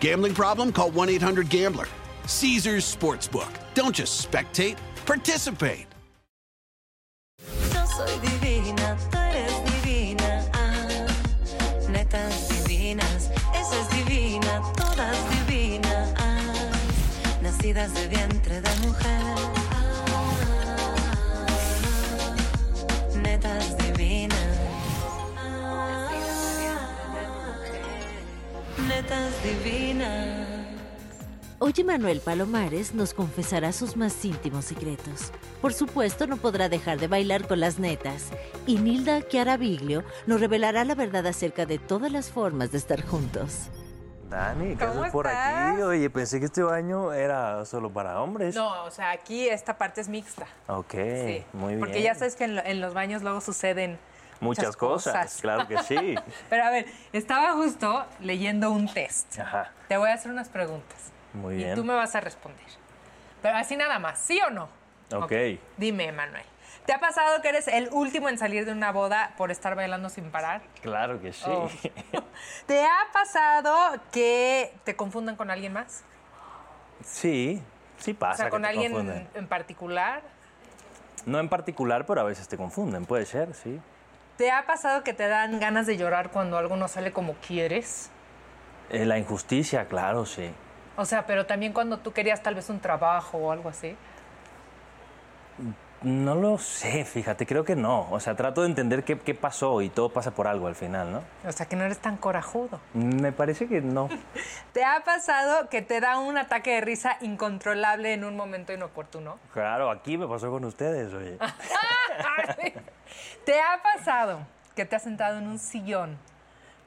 Gambling problem? Call 1 800 Gambler. Caesars Sportsbook. Don't just spectate, participate. Ah, divinas, todas divinas. Ah, nacidas de vientre Oye Manuel Palomares nos confesará sus más íntimos secretos. Por supuesto, no podrá dejar de bailar con las netas. Y Nilda Chiaraviglio nos revelará la verdad acerca de todas las formas de estar juntos. Dani, ¿qué ¿Cómo haces por estás? aquí? Oye, pensé que este baño era solo para hombres. No, o sea, aquí esta parte es mixta. Ok, Sí. muy bien. Porque ya sabes que en, lo- en los baños luego suceden Muchas cosas, claro que sí. Pero a ver, estaba justo leyendo un test. Ajá, Te voy a hacer unas preguntas. Muy Y bien. tú me vas a responder. Pero así nada más, ¿sí o no? Ok. Dime, Manuel. ¿Te ha pasado que eres el último en salir de una boda por estar bailando sin parar? Claro que sí. Oh. ¿Te ha pasado que te confundan con alguien más? Sí, sí pasa. o sea, que con te alguien confunden. en particular. No en particular, pero a veces te confunden, puede ser, sí. ¿Te ha pasado que te dan ganas de llorar cuando algo no sale como quieres? Eh, la injusticia, claro, sí. O sea, pero también cuando tú querías tal vez un trabajo o algo así. No lo sé, fíjate, creo que no. O sea, trato de entender qué, qué pasó y todo pasa por algo al final, ¿no? O sea, que no eres tan corajudo. Me parece que no. ¿Te ha pasado que te da un ataque de risa incontrolable en un momento inoportuno? Claro, aquí me pasó con ustedes, oye. ¿Te ha pasado que te has sentado en un sillón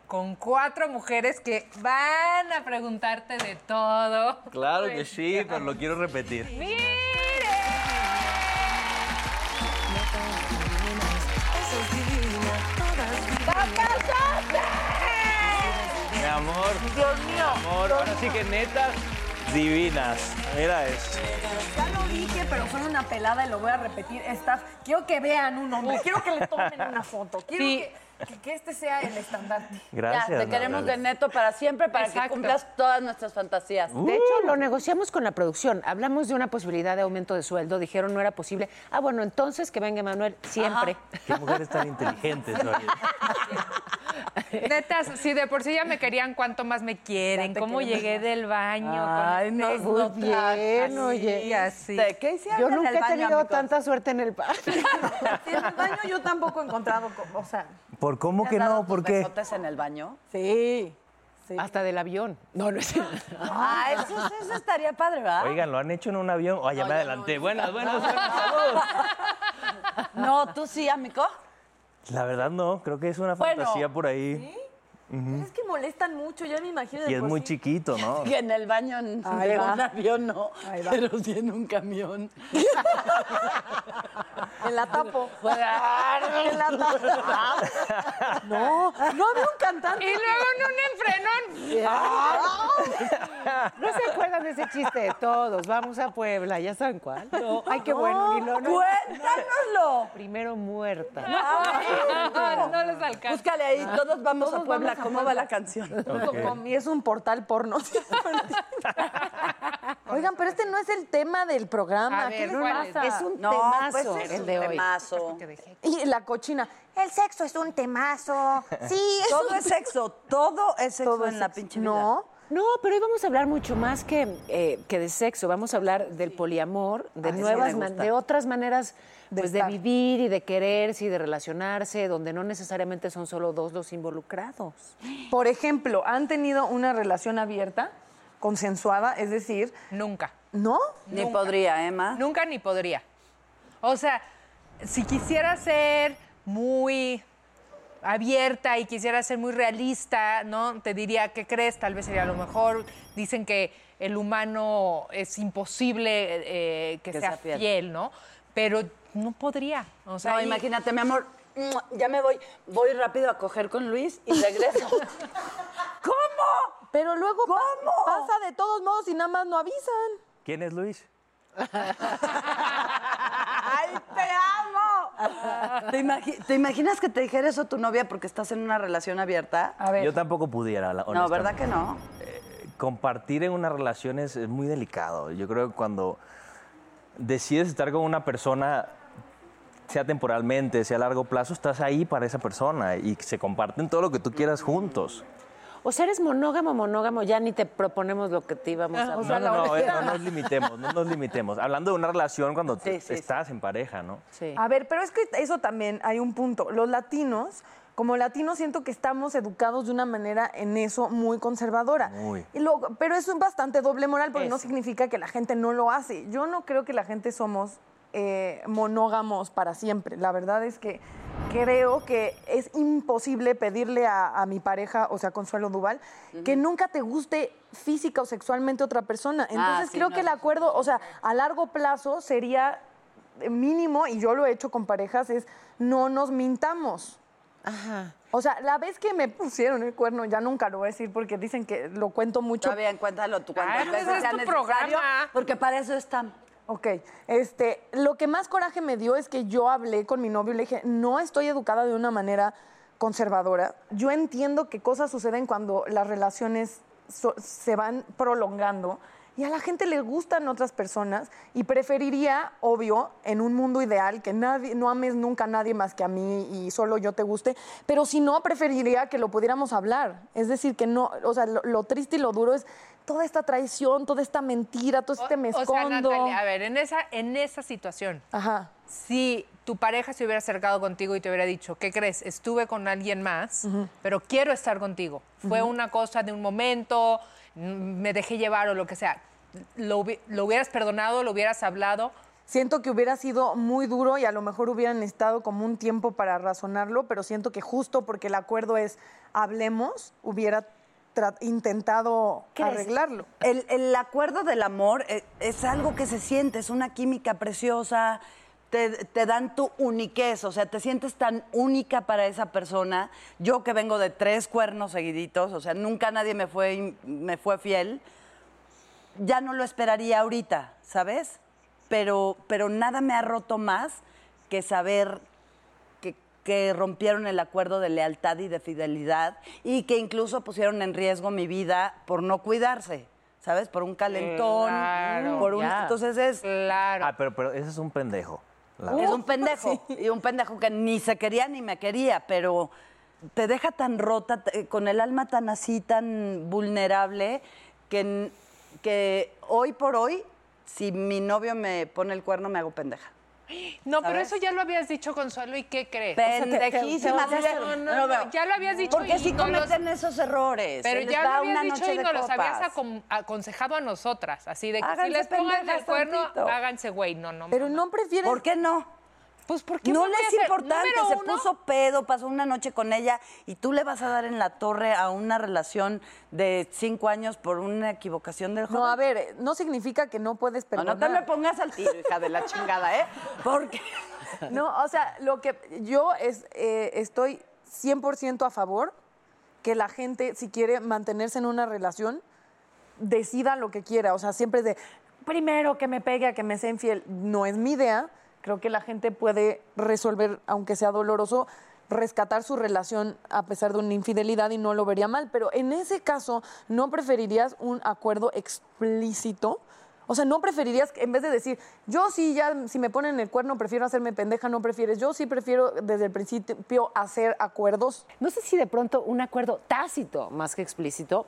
con cuatro mujeres que van a preguntarte de todo? Claro que sí, pero lo quiero repetir. Esas divinas, todas divinas. Mi amor. Dios mío. Amor, ahora sí que netas divinas. Mira eso. Ya lo dije, pero fue una pelada y lo voy a repetir. Esta, quiero que vean un hombre, quiero que le tomen una foto, quiero Sí. que, que- que este sea el estandarte. Gracias. ya, te queremos de neto para siempre, para Exacto. que cumplas todas nuestras fantasías. Uh. De hecho, lo negociamos con la producción. Hablamos de una posibilidad de aumento de sueldo. Dijeron no era posible. Ah, bueno, entonces que venga Manuel siempre. Qué mujeres tan inteligentes. Netas, si de por sí ya me querían, ¿cuánto más me quieren? ¿Cómo llegué del baño? Ay, con no, este muy bien, oye. y así. ¿De ¿Qué hicieron Yo en nunca el he tenido amigos? tanta suerte en el baño. En el baño yo tampoco he encontrado, co- o sea, ¿Por cómo ¿Te que dado no? tus ¿Por qué? besotes en el baño? sí. sí. Hasta del avión. No, no es. Ah, eso, eso estaría padre, ¿verdad? Oigan, ¿lo han hecho en un avión? Oye, No, me adelanté. no. Buenas, buenas, buenas. Saludos. No, tú sí, amigo. La verdad no, creo que es una Bueno. fantasía por ahí. Es que molestan mucho, ya me imagino. de Y es muy sí. chiquito, ¿no? Que en el baño en- Ahí de va. un avión no, Ahí va. pero sí en un camión. En la tapo. en la No, no había un cantante. Y luego en un enfrenón. ¿No se acuerdan de ese chiste de todos? Vamos a Puebla. ¿Ya saben cuál? Ay, qué bueno. Y lo- no- ¡Cuéntanoslo! Primero muerta. No, no les alcanza. Búscale ahí, todos vamos Todos a Puebla. ¿Cómo va la canción? Com- Y es un portal porno. Oigan, pero este no es el tema del programa. A ¿Qué ver, les ¿cuál pasa? Es un No, temazo pues es el un de hoy. temazo. Y la cochina. El sexo es un temazo. Sí, es Todo un es sexo, todo es sexo todo en es la sexo. pinche vida. No, No, pero hoy vamos a hablar mucho más que, eh, que de sexo. Vamos a hablar del poliamor, de Ah, nuevas, de otras maneras De pues, de, vivir y de quererse y de relacionarse, donde no necesariamente son solo dos los involucrados. Por ejemplo, ¿han tenido una relación abierta, consensuada? Es decir, Nunca. ¿no? Ni podría, Emma. Nunca ni podría. O sea, si quisiera ser muy abierta y quisiera ser muy realista, ¿no? Te diría, ¿qué crees? Tal vez sería lo mejor. Dicen que el humano es imposible eh, que, Que sea, sea fiel. fiel. ¿no? Pero no podría. O sea, No, y- imagínate, mi amor. Ya me voy. Voy rápido a coger con Luis y regreso. ¿Cómo? Pero luego pasa de todos modos y nada más no avisan. ¿Quién es Luis? ¡Ay, te amo! ¿Te, imagi- te imaginas que te dijera eso tu novia porque estás en una relación abierta? A ver. Yo tampoco pudiera, la- No, ¿verdad que no? compartir en una relación es, es muy delicado. Yo creo que cuando decides estar con una persona, sea temporalmente, sea a largo plazo, estás ahí para esa persona y se comparten todo lo que tú quieras juntos. O sea, eres monógamo, monógamo, ya ni te proponemos lo que te íbamos a o sea, no, no, no, no nos limitemos, no nos limitemos. Hablando de una relación cuando Sí, te- sí, estás en pareja, ¿no? Sí. A ver, pero es que eso también hay un punto. Los latinos, como latinos, siento que estamos educados de una manera en eso muy conservadora. Muy. Y lo- pero eso es bastante doble moral porque no significa que la gente no lo hace. Yo no creo que la gente somos eh, monógamos para siempre. La verdad es que creo que es imposible pedirle a, a mi pareja, o sea, Consuelo Duval, que nunca te guste física o sexualmente otra persona. Entonces sí, creo no, que el acuerdo, o sea, a largo plazo sería mínimo, y yo lo he hecho con parejas, es no nos mintamos. Ajá. O sea, la vez que me pusieron el cuerno, ya nunca lo voy a decir porque dicen que lo cuento mucho. Está bien, cuéntalo tú cuántas Ay, veces es tu programa. Porque para eso están. Ok, este, lo que más coraje me dio es que yo hablé con mi novio y le dije, no estoy educada de una manera conservadora. Yo entiendo que cosas suceden cuando las relaciones so- se van prolongando y a la gente le gustan otras personas y preferiría, obvio, en un mundo ideal, que nadie, no ames nunca a nadie más que a mí y solo yo te guste, pero si no, preferiría que lo pudiéramos hablar. Es decir, que no, o sea, lo, lo triste y lo duro es toda esta traición, toda esta mentira, todo este me o sea, escondo. Natalia, a ver, en esa, en esa situación, Ajá. si tu pareja se hubiera acercado contigo y te hubiera dicho, ¿qué crees? Estuve con alguien más, pero quiero estar contigo. Fue una cosa de un momento, me dejé llevar o lo que sea. ¿Lo, lo hubieras perdonado? ¿Lo hubieras hablado? Siento que hubiera sido muy duro y a lo mejor hubieran estado como un tiempo para razonarlo, pero siento que justo porque el acuerdo es hablemos, hubiera intentado ¿Crees? arreglarlo. El, el acuerdo del amor eh, es, algo que se siente, es una química preciosa, te, te dan tu uniquez, o sea, te sientes tan única para esa persona. Yo que vengo de tres cuernos seguiditos, o sea, nunca nadie me fue, me fue fiel, ya no lo esperaría ahorita, ¿sabes? Pero, pero nada me ha roto más que saber que, que rompieron el acuerdo de lealtad y de fidelidad y que incluso pusieron en riesgo mi vida por no cuidarse, ¿sabes? Por un calentón, Claro, por un... ya. Entonces es, Claro. Ah, pero, pero ese es un pendejo. la es un pendejo. Y un pendejo que ni se quería ni me quería, pero te deja tan rota, con el alma tan así, tan vulnerable, que, que hoy por hoy, si mi novio me pone el cuerno, me hago pendeja. No, pero eso ya lo habías dicho, Consuelo, ¿y qué crees? Pendejísima. te- te- sí, no, no, no ya lo habías dicho Porque y si no los- cometen esos errores. Pero ya lo habías una dicho y de nos los habías aconsejado a nosotras, así de que si les pongan el cuerno, háganse güey, no, no. Pero no prefieres... ¿Por qué no? Pues porque No le es importante, se uno, puso pedo, pasó una noche con ella y tú le vas a dar en la torre a una relación de cinco años por una equivocación del joven. No, a ver, no significa que no puedes No, perdonar. no te me pongas al tiro, hija de la chingada, ¿eh? Porque No, o sea, lo que yo es, eh, estoy 100% a favor que la gente, si quiere mantenerse en una relación, decida lo que quiera. O sea, siempre de, primero que me pegue a que me sea infiel. No es mi idea. Creo que la gente puede resolver, aunque sea doloroso, rescatar su relación a pesar de una infidelidad y no lo vería mal. Pero en ese caso, ¿no preferirías un acuerdo explícito? O sea, ¿no preferirías, en vez de decir, yo sí, ya, si me ponen el cuerno, prefiero hacerme pendeja, no prefieres? Yo sí prefiero desde el principio hacer acuerdos. No sé si de pronto un acuerdo tácito más que explícito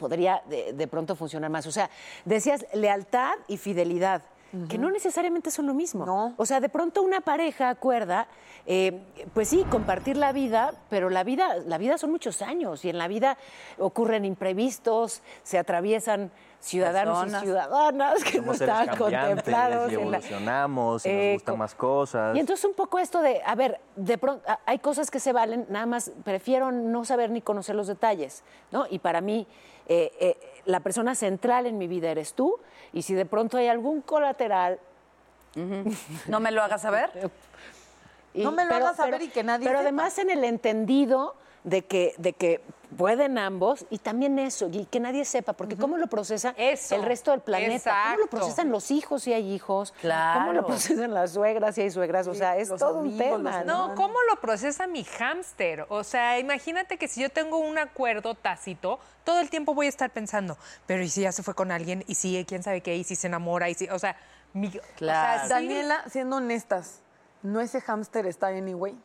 podría de, de pronto funcionar más. O sea, decías lealtad y fidelidad. Que no necesariamente son lo mismo. No. O sea, de pronto una pareja acuerda, eh, pues sí, compartir la vida, pero la vida, la vida son muchos años y en la vida ocurren imprevistos, se atraviesan ciudadanos Personas. y ciudadanas que no Somos están contemplados. y evolucionamos y Eh, nos gustan co- más cosas. y entonces un poco esto de, a ver, de pronto hay cosas que se valen, nada más prefiero no saber ni conocer los detalles, ¿no? Y para mí, eh, eh, la persona central en mi vida eres tú, y si de pronto hay algún colateral... No me lo hagas saber. y- No me lo hagas saber y que nadie Pero sepa. además en el entendido de que, de que pueden ambos, y también eso, y que nadie sepa, porque cómo lo procesa Eso, el resto del planeta, cómo lo exacto. procesan los hijos si hay hijos, cómo Claro. lo procesan las suegras si hay suegras, o sea, es los todo un tema. los ¿no? No, ¿cómo lo procesa mi hámster? O sea, imagínate que si yo tengo un acuerdo tácito, todo el tiempo voy a estar pensando, pero ¿y si ya se fue con alguien? ¿Y si quién sabe qué? ¿Y si se enamora? ¿Y si, o sea, mi, Claro. o sea, sí- Daniela, siendo honestas, ¿no ese hámster está anyway?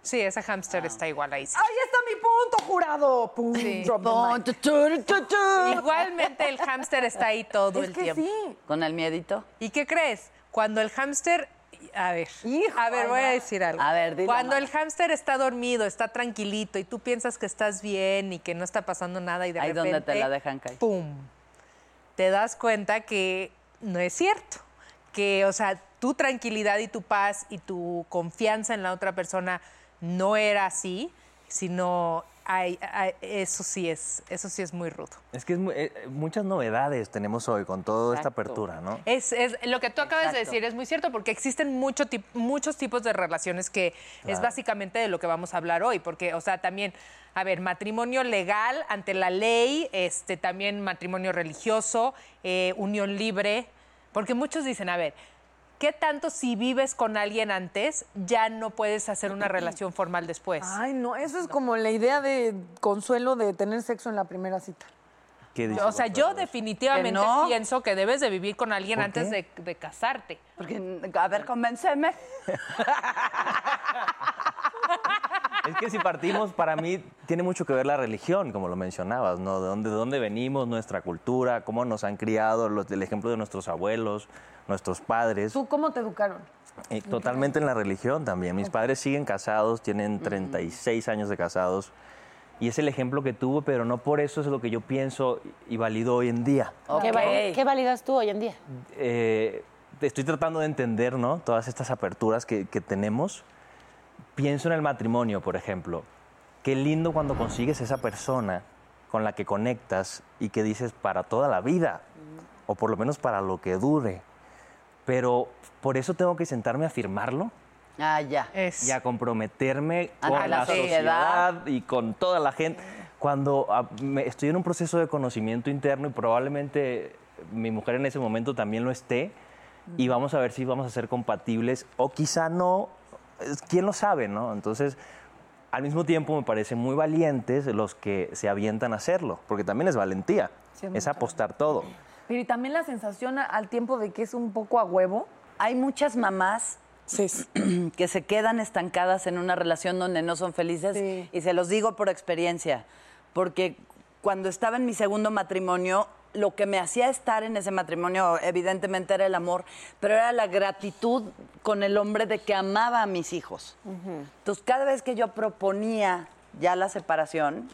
Sí, ese hámster está igual ahí. sí. ¡Ahí está mi punto, jurado! Pum, Sí. tu, tu, tu. Igualmente el hámster está ahí todo Es el que tiempo. sí. Con el miedito. ¿Y qué crees? Cuando el hámster... A ver, Hijo, a ver, voy a decir algo. A ver, Cuando el hámster está dormido, está tranquilito y tú piensas que estás bien y que no está pasando nada y de Ahí repente... donde te la dejan caer. ¡Pum! Te das cuenta que no es cierto. Que, o sea, tu tranquilidad y tu paz y tu confianza en la otra persona no era así, sino... ay, ay, eso sí es, eso sí es muy rudo. Es que es mu- eh, muchas novedades tenemos hoy con toda esta apertura, ¿no? Es, es- lo que tú acabas de decir es muy cierto porque existen mucho tip- muchos tipos de relaciones que es básicamente de lo que vamos a hablar hoy, porque, o sea, también, a ver, matrimonio legal ante la ley, este, también matrimonio religioso, eh, unión libre, porque muchos dicen, a ver, ¿qué tanto si vives con alguien antes ya no puedes hacer una relación formal después? Ay, no, eso es como la idea de consuelo de tener sexo en la primera cita. ¿Qué dices o sea, yo definitivamente ¿Que no? pienso que debes de vivir con alguien ¿Por antes de casarte. Porque, a ver, convénceme. Es que si partimos, para mí, tiene mucho que ver la religión, como lo mencionabas, ¿no? De dónde, de dónde venimos, nuestra cultura, cómo nos han criado, los, el ejemplo de nuestros abuelos, nuestros padres. ¿Tú cómo te educaron? Eh, totalmente en la religión también. Mis padres siguen casados, tienen 36 años de casados. Y es el ejemplo que tuvo, pero no por eso es lo que yo pienso y valido hoy en día. ¿Qué, validas tú hoy en día? Eh, estoy tratando de entender ¿no? todas estas aperturas que, que tenemos. Pienso en el matrimonio, por ejemplo. Qué lindo cuando consigues esa persona con la que conectas y que dices para toda la vida, o por lo menos para lo que dure. Pero por eso tengo que sentarme a firmarlo Ah, ya. Es... y a comprometerme Ante con la la, sociedad. sociedad y con toda la gente. Cuando ah, me- estoy en un proceso de conocimiento interno y probablemente mi mujer en ese momento también lo esté, y vamos a ver si vamos a ser compatibles o quizá no, quién lo sabe, ¿no? Entonces, al mismo tiempo me parecen muy valientes los que se avientan a hacerlo, porque también es valentía, Sí, es apostar todo. Pero y también la sensación al tiempo de que es un poco a huevo. Hay muchas mamás Sí. que se quedan estancadas en una relación donde no son felices Sí. y se los digo por experiencia, porque cuando estaba en mi segundo matrimonio, lo que me hacía estar en ese matrimonio evidentemente era el amor, pero era la gratitud con el hombre de que amaba a mis hijos. Entonces, cada vez que yo proponía ya la separación,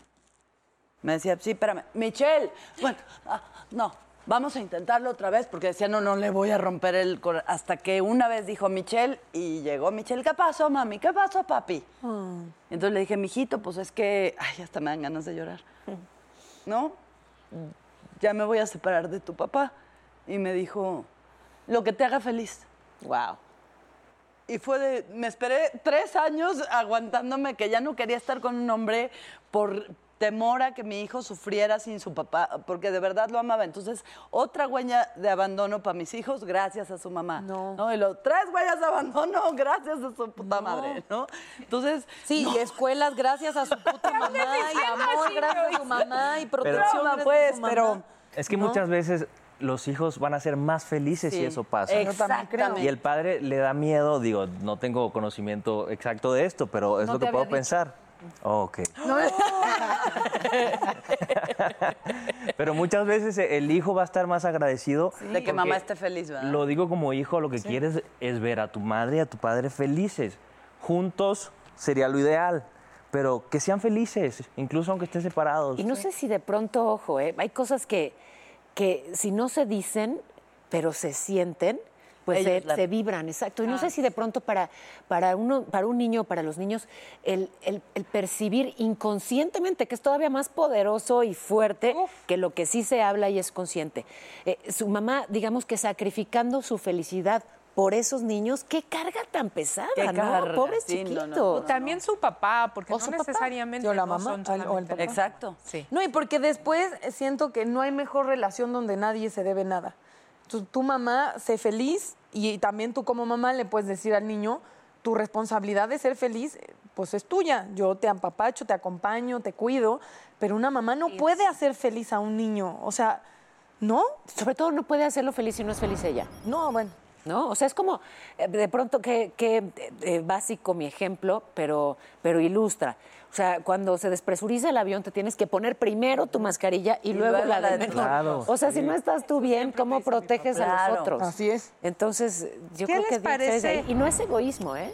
me decía, sí, espérame, Michelle, bueno, ah, no, vamos a intentarlo otra vez, porque decía, no, no le voy a romper el corazón. Hasta que una vez dijo Michelle, y llegó Michelle, ¿qué pasó, mami? ¿Qué pasó, papi? Entonces le dije, mijito, pues es que, ay, hasta me dan ganas de llorar. ¿No? Ya me voy a separar de tu papá. Y me dijo, lo que te haga feliz. Wow. Y fue de, me esperé tres años aguantándome que ya no quería estar con un hombre por temor a que mi hijo sufriera sin su papá, porque de verdad lo amaba. Entonces, otra huella de abandono para mis hijos gracias a su mamá. No. Y los tres huellas de abandono gracias a su puta madre, ¿no? Entonces, Sí, y escuelas gracias a su puta mamá y amor gracias a su mamá y protección gracias pues, a su mamá. pero- Es que ¿No? muchas veces los hijos van a ser más felices si Sí. eso pasa. Yo también creo. Exactamente. Y el padre le da miedo, digo, no tengo conocimiento exacto de esto, pero es No lo que puedo dicho. pensar. Oh, ok. Pero muchas veces el hijo va a estar más agradecido. De que mamá esté feliz, ¿verdad? Lo digo como hijo, lo que quieres es ver a tu madre y a tu padre felices. Juntos sería lo ideal, pero que sean felices, incluso aunque estén separados. Y no sé si de pronto, ojo, ¿eh? hay cosas que, que si no se dicen, pero se sienten, pues se, la- se vibran, exacto. Y no sé si de pronto para, para, uno, para un niño, para los niños, el, el- el percibir inconscientemente, que es todavía más poderoso y fuerte que lo que sí se habla y es consciente. Eh, su mamá, digamos que sacrificando su felicidad por esos niños, qué carga tan pesada, Qué ¿no? carga, Pobres sí, no, no, chiquitos. no, O también su papá, porque O no su papá. necesariamente O la no mamá, son al- o el papá. Exacto. Sí. No, y porque después siento que no hay mejor relación donde nadie se debe nada. Tu, tu mamá, sé feliz y también tú como mamá le puedes decir al niño, tu responsabilidad de ser feliz, pues es tuya. Yo te ampapacho, te acompaño, te cuido, pero una mamá no puede hacer feliz a un niño. O sea, ¿no? Sobre todo no puede hacerlo feliz si no es feliz ella. No, bueno. ¿No? O sea, es como, eh, de pronto, que, que, eh, básico mi ejemplo, pero, pero ilustra. O sea, cuando se despresuriza el avión, te tienes que poner primero tu mascarilla y, Y luego, luego la la del de- menor. Claro, o sea, si no estás tú bien, ¿cómo proteges a los otros? Así es. Entonces, yo ¿Qué creo les que parece? Y no es egoísmo, ¿eh?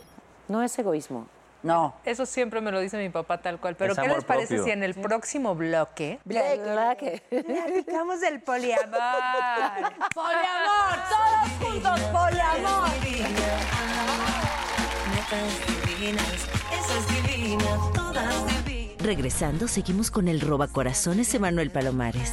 No es egoísmo. No. Eso siempre me lo dice mi papá tal cual. Pero Es ¿qué amor les parece propio. si en el próximo bloque ¿Verdad que- platicamos del poliamor? ¡Poliamor! ¡Todos juntos! ¡Poliamor! Netas divinas, esa es divina, todas divinas. Regresando, seguimos con el robacorazones Emanuel Palomares.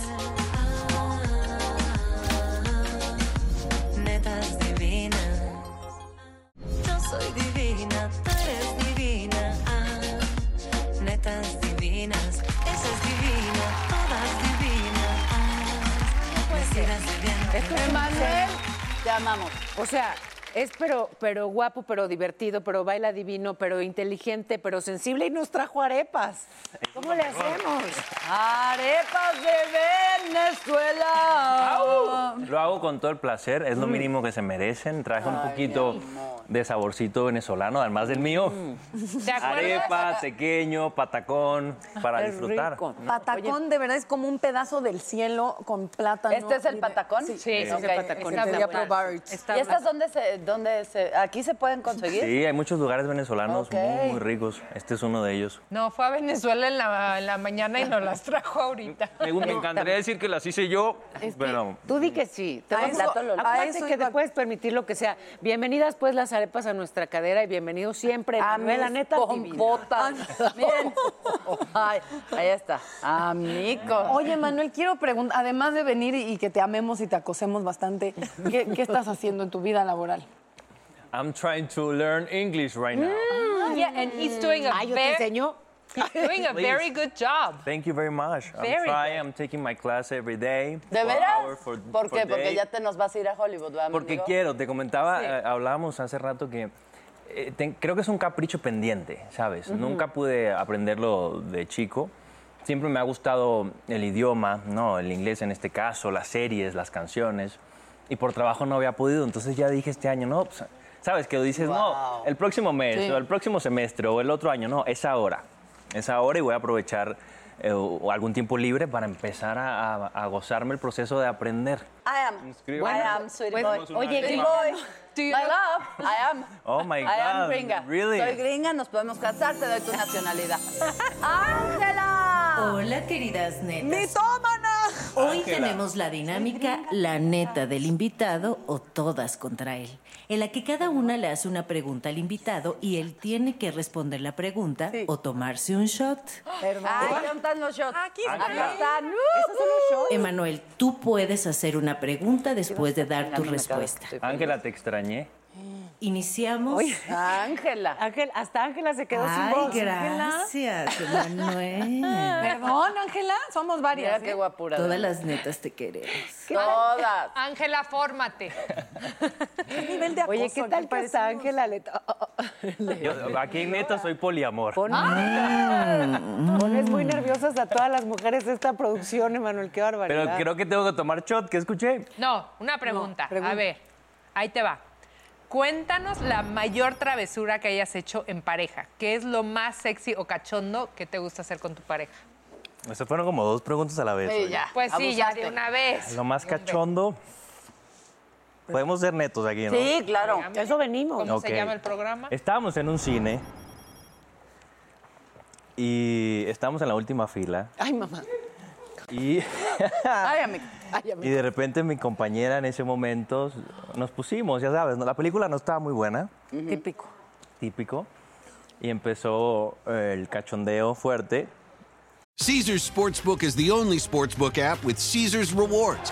Bien. Emanuel, te amamos. O sea, es pero, pero guapo, pero divertido, pero baila divino, pero inteligente, pero sensible y nos trajo arepas. ¿Cómo le hacemos? Arepas de Venezuela. Lo hago con todo el placer, es lo Mm. mínimo que se merecen. Traje un poquito de saborcito venezolano, además del mío. ¿Te acuerdas? Arepa, pequeño, patacón, para disfrutar. rico. Patacón de verdad es como un pedazo del cielo con plátano. ¿Este es el patacón? Sí. Sí, Ok, ese patacón. está Está ¿Y estas dónde se, dónde se, aquí se pueden conseguir? Sí, hay muchos lugares venezolanos Ok. muy, muy ricos. Este es uno de ellos. No, fue a Venezuela en la, en la mañana y nos las trajo ahorita. Me, me encantaría decir que las hice yo, pero Tú di que sí. Te A eso- a, eso que iba- te puedes permitir lo que sea. Bienvenidas pues las arepas a nuestra cadera y bienvenidos siempre. A Manuel, la neta pompotas. Miren. Ay, ahí está. Amigos. Oye, Manuel, quiero preguntar, además de venir y, y que te amemos y te acosemos bastante, ¿qué, qué estás haciendo en tu vida laboral? I'm trying to learn English right now. Yeah, and he's doing a, Ah, yo te ver- enseño. he's doing a very good job. Thank you very much. I'm Very trying. good. I'm taking my class every day. ¿De veras? for- ¿Por for qué? Porque ya te nos vas a ir a Hollywood, ¿verdad, Porque amigo? quiero, te comentaba, eh, hablábamos hace rato que eh, ten- creo que es un capricho pendiente, ¿sabes? Nunca pude aprenderlo de chico. Siempre me ha gustado el idioma, ¿no? El inglés en este caso, las series, las canciones. Y por trabajo no había podido, entonces ya dije este año, no, pues, ¿sabes? Que dices, Wow. no, el próximo mes, Sí. o el próximo semestre, o el otro año, no, es ahora. Es ahora y voy a aprovechar eh, o algún tiempo libre para empezar a, a- a gozarme el proceso de aprender. I am. Inscribe- I am, sweetie Pues, boy. oye, Sweetie ¿qué- boy. Do you My know- love, I am. Oh my I am God, gringa. really? Soy gringa, nos podemos casar, te doy tu nacionalidad. ¡Ángela! Hola, queridas netas. ¡Mitómana! Hoy tenemos la dinámica La neta del invitado o todas contra él, en la que cada una le hace una pregunta al invitado y él tiene que responder la pregunta o tomarse un shot. Ay, ¿dónde están los shots? Aquí están. Emanuel, tú puedes hacer una pregunta después de dar tu respuesta. Ángela, te extrañé. Iniciamos. Ángela. Ángel, hasta Ángela se quedó sin voz. gracias, Emanuel. Perdón, Ángela, somos Mira varias. qué ¿eh? guapura. Todas las netas te queremos. Todas. Ángela, fórmate. ¿Qué nivel de acoso? Oye, ¿qué tal que parecemos? Ángela oh, oh, oh. Yo, aquí neta soy poliamor. Pon- Pones muy nerviosas a todas las mujeres de esta producción, Emanuel, qué barbaridad. Pero creo que tengo que tomar shot, ¿qué escuché? No, una pregunta. pregunta. A ver, ahí te va. Cuéntanos la mayor travesura que hayas hecho en pareja. ¿Qué es lo más sexy o cachondo que te gusta hacer con tu pareja? Estas fueron como dos preguntas a la vez. Pues sí, ya de una vez. Lo más cachondo. Podemos ser netos aquí, ¿no? Sí, claro. Dígame, Eso venimos. ¿Cómo se llama el programa? Estábamos en un cine y estábamos en la última fila Ay, mamá. Y, Ay, amigo. Ay, amigo. y de repente mi compañera en ese momento nos pusimos, ya sabes, la película no estaba muy buena, Típico. típico, y empezó eh, el cachondeo fuerte. Caesar's Sportsbook is the only sportsbook app with Caesar's rewards.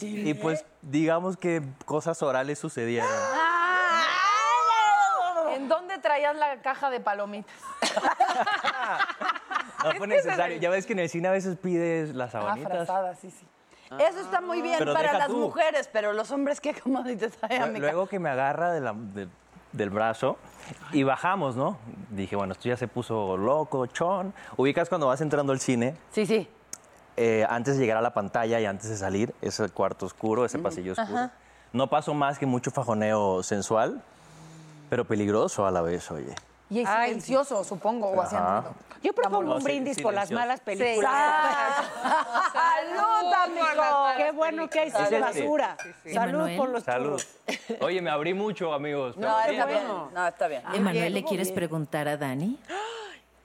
Y pues digamos que cosas orales sucedieron. ¿En dónde traías la caja de palomitas? No fue necesario. Ya ves que en el cine a veces pides las Ah, sabanitas. frazada, sí, sí. Eso está muy bien Pero para las tú. mujeres, pero los hombres, ¿qué como dices? Luego que me agarra de la- de- del brazo y bajamos, ¿no? Dije, bueno, esto ya se puso loco, chon. Ubicas cuando vas entrando al cine, Sí, sí. Eh, antes de llegar a la pantalla y antes de salir, ese cuarto oscuro, ese pasillo oscuro. No pasó más que mucho fajoneo sensual, pero peligroso a la vez, oye. Y es silencioso, supongo, o haciendo. Yo propongo No, un sí, brindis por las malas películas. ¡Salud, amigo! Qué bueno que hay sin basura. Salud Emanuel. por los Salud. churros. Oye, me abrí mucho, amigos. No, está bien. bien. No, está bien. Emanuel, ¿le quieres preguntar a Dani?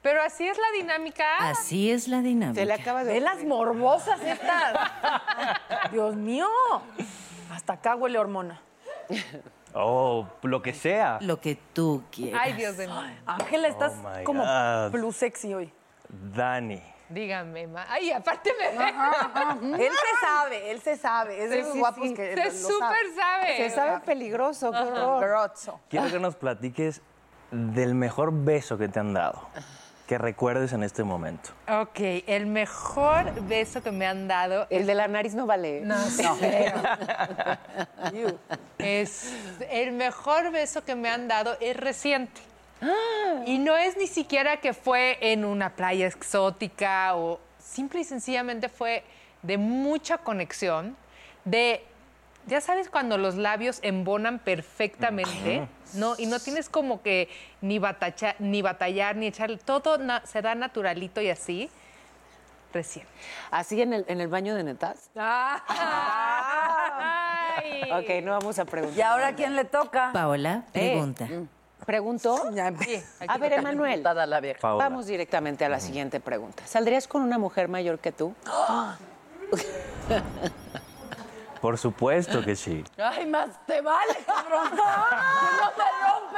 Pero así es la dinámica. Así es la dinámica. Se le acaba de. Ve las morbosas estas. Dios mío. Hasta acá huele hormona. Oh, lo que sea. Lo que tú quieras. Ay, Dios de mí. Ángela, estás Oh my como God. plus sexy hoy. Dani. Dígame, ma. Ay, aparte me Él se sabe, él se sabe. Es de Sí, guapos sí. que Se súper sabe. Se sabe peligroso, qué horror. Quiero que nos platiques del mejor beso que te han dado. Que recuerdes en este momento. Ok, el mejor beso que me han dado El de la nariz no vale. No, Es el mejor beso que me han dado es reciente. Y no es ni siquiera que fue en una playa exótica o simple y sencillamente fue de mucha conexión, de ya sabes cuando los labios embonan perfectamente, ¿no? Y no tienes como que ni, batacha- ni batallar, ni echarle, todo na- se da naturalito y así, recién. Así en el, en el baño de netas. Ay. Ok, no vamos a preguntar. ¿Y ahora quién le toca? Paola, pregunta. ¿Preguntó? Ya, A ver, Emanuel. Vamos directamente a la siguiente pregunta. ¿Saldrías con una mujer mayor que tú? Por supuesto que sí. Ay, más te vale, cabrón. Que no te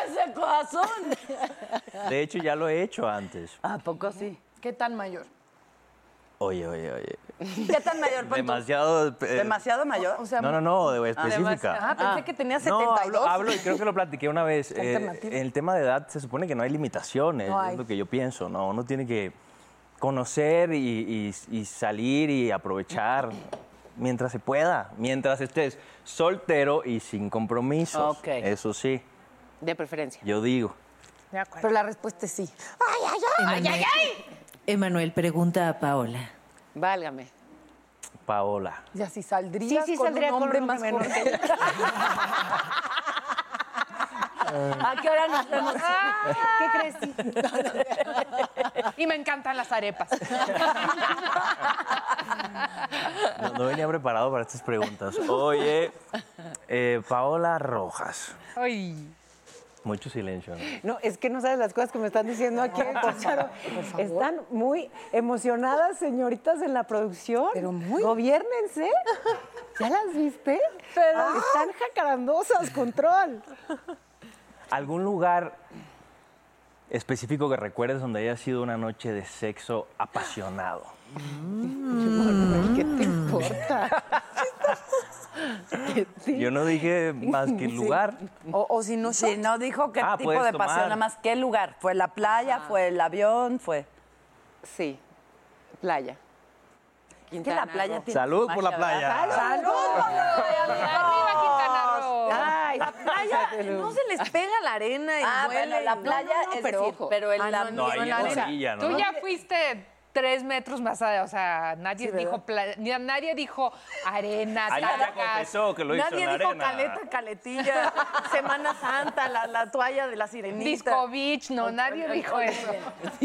rompes el corazón. De hecho, ya lo he hecho antes. ¿A poco sí? ¿Qué tan mayor? Oye, oye, oye. ¿Qué tan mayor? Demasiado. eh, ¿Demasiado mayor? O sea, No, no, no, de específica. Ah, pensé que tenía No, 72. hablo, hablo y creo que lo platiqué una vez. eh, en el tema de edad se supone que no hay limitaciones, No hay. es lo que yo pienso, ¿no? Uno tiene que conocer y, y- y salir y aprovechar mientras se pueda, mientras estés soltero y sin compromisos. Ok. Eso sí, De preferencia. yo digo. De acuerdo. Pero la respuesta es sí. Emanuel, Emanuel, pregunta a Paola. Válgame. Paola. Ya si saldría Sí, sí, con saldría un con hombre un más hombre joven. ¿A qué hora nos vemos? ¿Qué crees? Y me encantan las arepas. No, no venía preparado para estas preguntas. Oye, Eh, Paola Rojas. Ay. Mucho silencio. ¿no? No, es que no sabes las cosas que me están diciendo aquí. Están muy emocionadas, señoritas, en la producción. Pero muy. Gobiernense. ¿Ya las viste? Están jacarandosas, control. ¿Algún lugar específico que recuerdes donde haya sido una noche de sexo apasionado? ¿Qué te importa? Yo no dije más que el lugar. O, o si no, Sí, no dijo qué Ah, tipo de tomar. pasión, nada más qué lugar. ¿Fue la playa? ¿Fue el avión? ¿Fue...? Sí, playa. Es que la playa tiene Salud por la playa. Roo. Ay, la no se les pega la arena y Ah, duele. bueno, la playa, No, no, no, es pero decir, ojo. pero en Ah, la... no, en la la arena. Tú ya fuiste tres metros más allá, o sea, nadie dijo pla- ni- nadie dijo arena, tacas. confesó que lo hizo Nadie en la dijo arena. caleta, caletilla, Semana Santa, la, la toalla de la sirenita. Disco Beach, no, nadie dijo eso.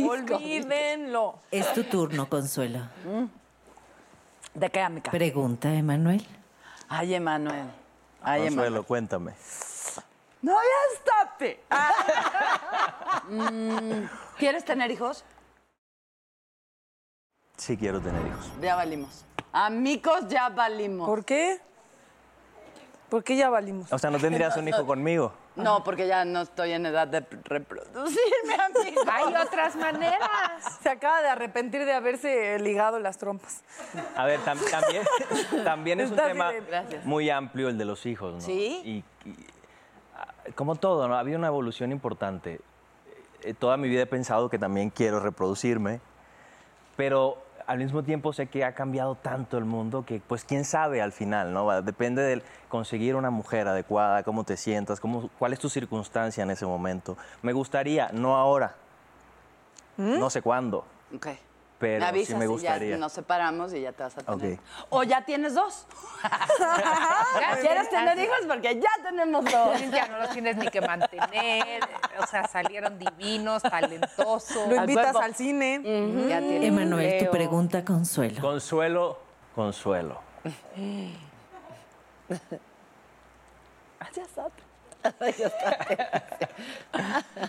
Olvídenlo. Es tu turno, Consuelo. ¿De qué, amiga? Pregunta, Emanuel. Ay, Emanuel. Ay, Consuelo, Emanuel. cuéntame. No, ya estate. Mm, ¿Quieres tener hijos? Sí quiero tener hijos. Ya valimos. Amigos, ya valimos. ¿Por qué? ¿Por qué ya valimos? O sea, ¿no tendrías un hijo conmigo? No, porque ya no estoy en edad de reproducirme, amigo. Hay otras maneras. Se acaba de arrepentir de haberse ligado las trompas. A ver, tam- también, también es un tema bien, muy amplio el de los hijos, ¿no? ¿Sí? Y, y, como todo, ¿no? Ha habido una evolución importante. Eh, toda mi vida he pensado que también quiero reproducirme, pero al mismo tiempo sé que ha cambiado tanto el mundo que, pues, quién sabe al final, ¿no? Depende de conseguir una mujer adecuada, cómo te sientas, cómo, cuál es tu circunstancia en ese momento. Me gustaría, no ahora, no sé cuándo, Ok. Pero me avisas sí me y gustaría. ya nos separamos y ya te vas a tener. Ok. O ya tienes dos. ¿Quieres tener hijos? Porque ya tenemos dos. Ya no los tienes ni que mantener, o sea, salieron divinos, talentosos. Lo invitas al cine. Ya tienen Emanuel, tu pregunta, Consuelo. Consuelo, consuelo.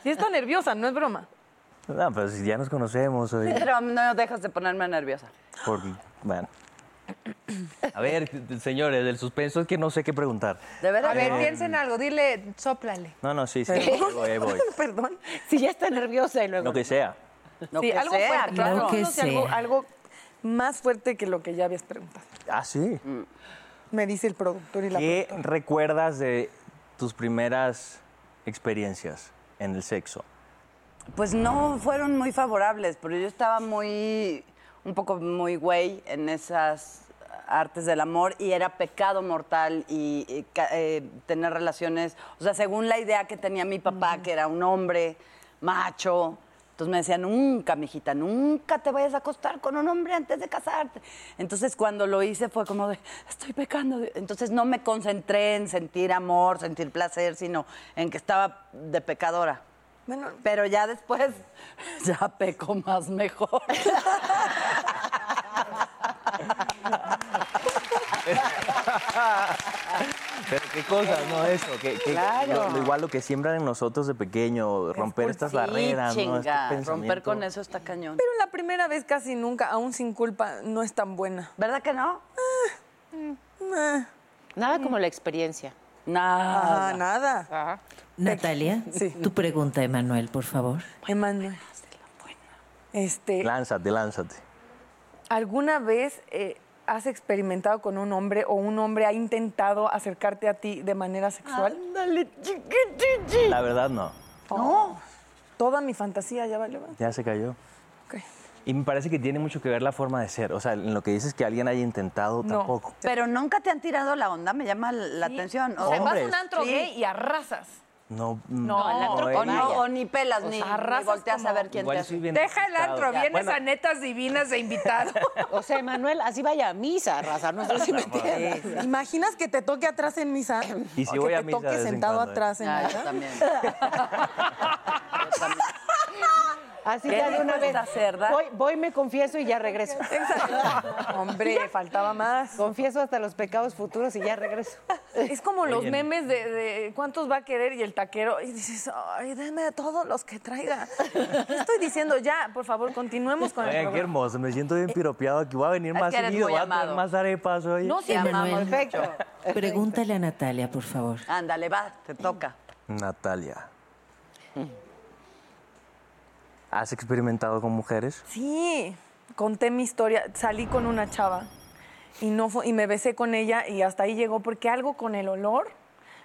Sí está nerviosa, no es broma. No, pero si ya nos conocemos, oye, Pero no dejas de ponerme nerviosa. por- bueno. A ver, señores, el suspenso es que no sé qué preguntar. De verdad. A ver, piensen algo, dile, sóplale. No, no, sí, sí, ahí voy. Perdón. Si ya está nerviosa y luego. Lo que sea. Lo sí, que algo sea, fuerte. claro. Lo que No sé, algo, sea. algo más fuerte que lo que ya habías preguntado. Ah, sí. Me dice el productor y la ¿Qué productora. recuerdas de tus primeras experiencias en el sexo? Pues no fueron muy favorables, pero yo estaba muy, un poco muy güey en esas artes del amor y era pecado mortal y, eh, tener relaciones, o sea, según la idea que tenía mi papá, que era un hombre macho. Entonces me decía, nunca, mijita, nunca te vayas a acostar con un hombre antes de casarte. Entonces cuando lo hice fue como de, estoy pecando. Entonces no me concentré en sentir amor, sentir placer, sino en que estaba de pecadora. Bueno, Pero ya después, ya peco más mejor. Pero qué cosas, ¿no? Eso, que, que- Claro. lo- lo igual lo que siembran en nosotros de pequeño, romper estas Sí, barreras, ¿no? Este romper con eso está cañón. pero la primera vez casi nunca, aún sin culpa, no es tan buena. ¿Verdad que no? Nada como la experiencia. Nada. Ah, nada. Ah. Natalia, Sí. tu pregunta, Emanuel, por favor. Emanuel. Este, Lánzate, lánzate. ¿alguna vez eh, has experimentado con un hombre o un hombre ha intentado acercarte a ti de manera sexual? Ándale, chiquitichi. La verdad, no. No. Toda mi fantasía ya valió. Ya se cayó. Ok. Y me parece que tiene mucho que ver la forma de ser. O sea, en lo que dices que alguien haya intentado, No. tampoco. Pero nunca te han tirado la onda, me llama la atención. O sea, vas a un antro Sí. gay y arrasas. No, No, el antro eh, o, no, vaya. o ni pelas, ni, sea, ni volteas a ver quién te hace. Deja el antro, vienes Bueno, a netas divinas de invitado. O sea, Emanuel, así vaya a misa, raza. No sé si me entiendes. ¿Imaginas que te toque atrás en misa? Y si O voy que a te misa toque sentado cuando, ¿eh? atrás en Ah, yo también. Yo también. Así ¿Qué ya de una vez. Voy, voy, me confieso y ya regreso. Hombre, faltaba más. Confieso hasta los pecados futuros y ya regreso. Es como los Oye, memes de, de cuántos va a querer y el taquero. Y dices, ay, denme todos los que traiga. ¿Qué estoy diciendo? Ya, por favor, continuemos con el Oigan, qué hermoso, me siento bien piropeado aquí. Voy a venir Es más seguido, voy a traer más arepas hoy. No, sí, amamos. Perfecto. pregúntale a Natalia, por favor. Ándale, va, te toca. Natalia. ¿Has experimentado con mujeres? Sí, conté mi historia. Salí con una chava y, no fue- y me besé con ella y hasta ahí llegó porque algo con el olor,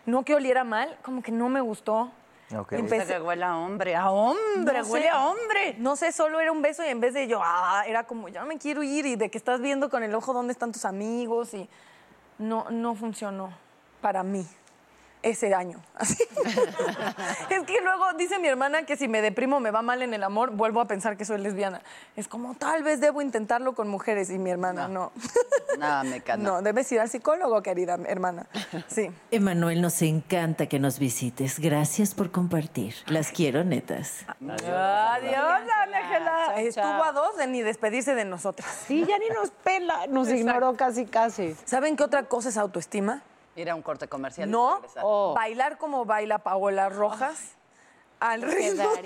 no que oliera mal, como que no me gustó. Ok. Empecé- que huele a hombre, a hombre, No sé. huele a hombre. No sé, solo era un beso y en vez de yo, ah, era como, ya me quiero ir y de que estás viendo con el ojo dónde están tus amigos y no, no funcionó para mí ese año. Así. es que luego dice mi hermana que si me deprimo me va mal en el amor, vuelvo a pensar que soy lesbiana. Es como, tal vez debo intentarlo con mujeres y mi hermana no. Nada, me canta. No, debes ir al psicólogo, querida hermana. Sí. Emanuel, nos encanta que nos visites. Gracias por compartir. Las quiero netas. Adiós, Ángela. Chao, Estuvo a dos de ni despedirse de nosotras. Sí, ya ni nos pela, nos ignoró casi, casi. ¿Saben qué otra cosa es autoestima? Ir a un corte comercial. No. Oh. bailar como baila Paola Rojas al ritmo.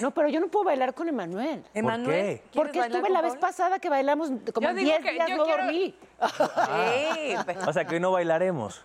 No, pero yo no puedo bailar con Emanuel. Emanuel, qué? ¿quieres Porque estuve la vez Paola? pasada que bailamos como Yo digo 10 que días, yo no quiero- dormí. Sí, pero- O sea, que hoy no bailaremos.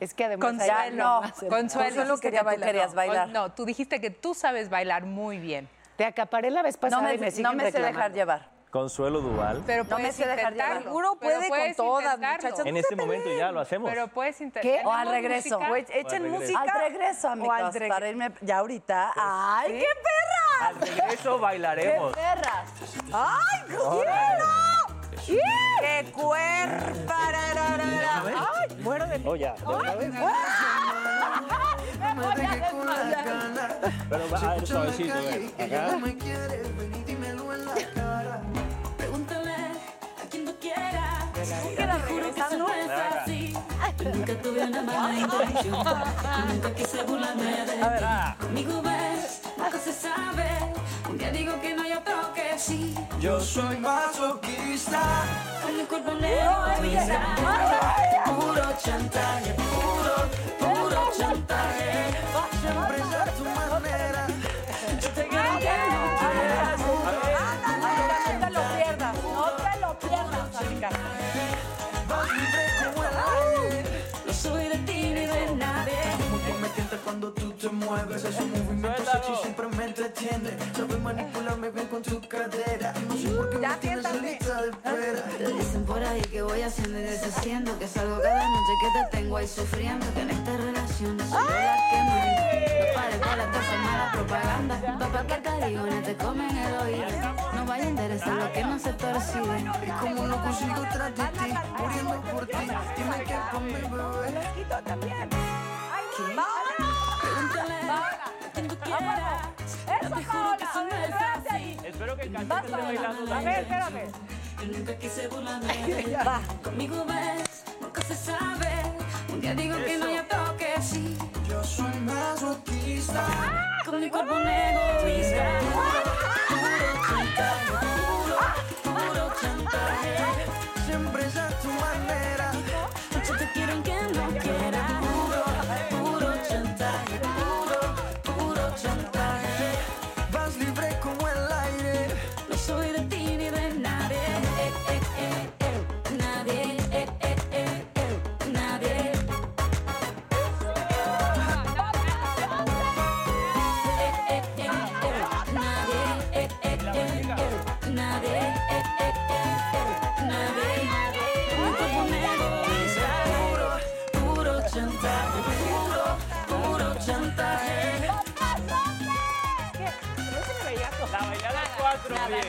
Es que además Con- hay ya algo no. Consuelo, Consuelo dijiste quería que tú bailar. querías no. bailar. No, tú dijiste que tú sabes bailar muy bien. Te acaparé la vez pasada no me, y me no me sé reclamando. dejar llevar. Consuelo Duval. Pero No me sé dejar intentarlo. Seguro Pero puede con todas, muchachas. En este momento ya lo hacemos. Pero puedes intentar. ¿Qué? O al regreso. O echen al regreso. música. Al regreso, o amigos, al regreso. para irme ya ahorita. ¡Ay, qué perra! Al regreso bailaremos. perras! ¡Ay, qué quiero! ¡Qué cuerpo! ¡Ay, muero de Oh, ya. Pero va a ir suavecito, ve. Acá. Pregúntale es así. Yo nunca tuve una mala intención. Yo nunca quise burlarme de ti. Conmigo ves, nunca se sabe. Un día digo que no hay otro que sí. Yo soy masoquista. Con mi cuerpo negro. Puro chantaje, puro, puro chantaje. Siempre es a tu. Te mueves. Ese movimiento sexy siempre me entretiene. Sabes manipularme bien con tu cadera. No sé por qué me tienes en lista de espera. Te dicen por ahí que voy haciendo y deshaciendo Que salgo cada noche que te tengo ahí sufriendo Que en esta relación soy yo la que manda No pares de la esa mala propaganda Papá que carigones te comen el oído No vaya a interesar lo que no se percibe Y como no consigo tras de ti, muriendo por ti. Dime pa' mi bebé. Que bailando. A ver, espérame. Yo nunca quise burlarme de ti Conmigo ves, nunca se sabe cuatro, bien.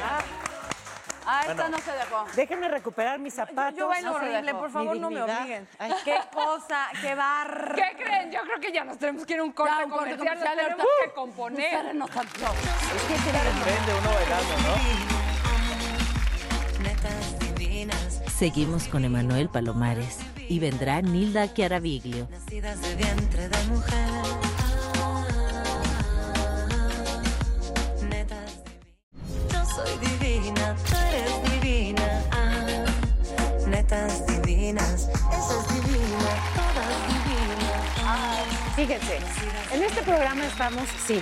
Ah, esta no se dejó. Déjenme recuperar mis zapatos. Yo bailo No se horrible, dejó. por favor, Mi no me dignidad. obliguen. Ay. Qué cosa, qué bar. ¿Qué creen? Yo creo que ya nos tenemos que ir a un corte Ya, un corte comercial. Nos tenemos ahorita. que componer. No tanto. Vende uno bailando, ¿no? Netas divinas Seguimos con Emanuel Palomares y vendrá Nilda Chiaraviglio. Nacidas de vientre de mujer soy divina, tú eres divina. Ah, netas divinas, esa es divina, todas divinas. Ah. Fíjense, en este programa estamos, sí,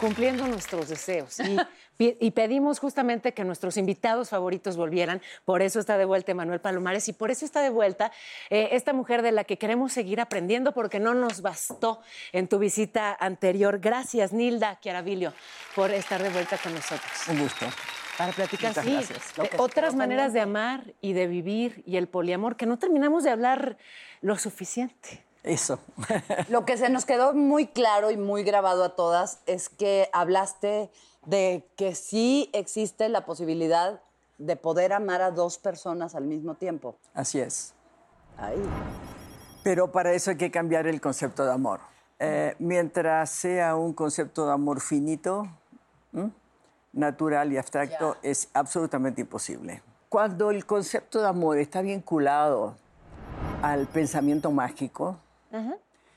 cumpliendo nuestros deseos y, pedimos justamente que nuestros invitados favoritos volvieran. Por eso está de vuelta Manuel Palomares y por eso está de vuelta eh, esta mujer de la que queremos seguir aprendiendo porque no nos bastó en tu visita anterior. Gracias, Nilda Chiaravillo, por estar de vuelta con nosotros. Un gusto. Para platicar, sí, de otras maneras de amar y de vivir y el poliamor, que no terminamos de hablar lo suficiente. Eso. Lo que se nos quedó muy claro y muy grabado a todas es que hablaste de que sí existe la posibilidad de poder amar a dos personas al mismo tiempo. Así es. Ahí. Pero para eso hay que cambiar el concepto de amor. Eh, mientras sea un concepto de amor finito, ¿m? natural y abstracto, es absolutamente imposible. Cuando el concepto de amor está vinculado al pensamiento mágico,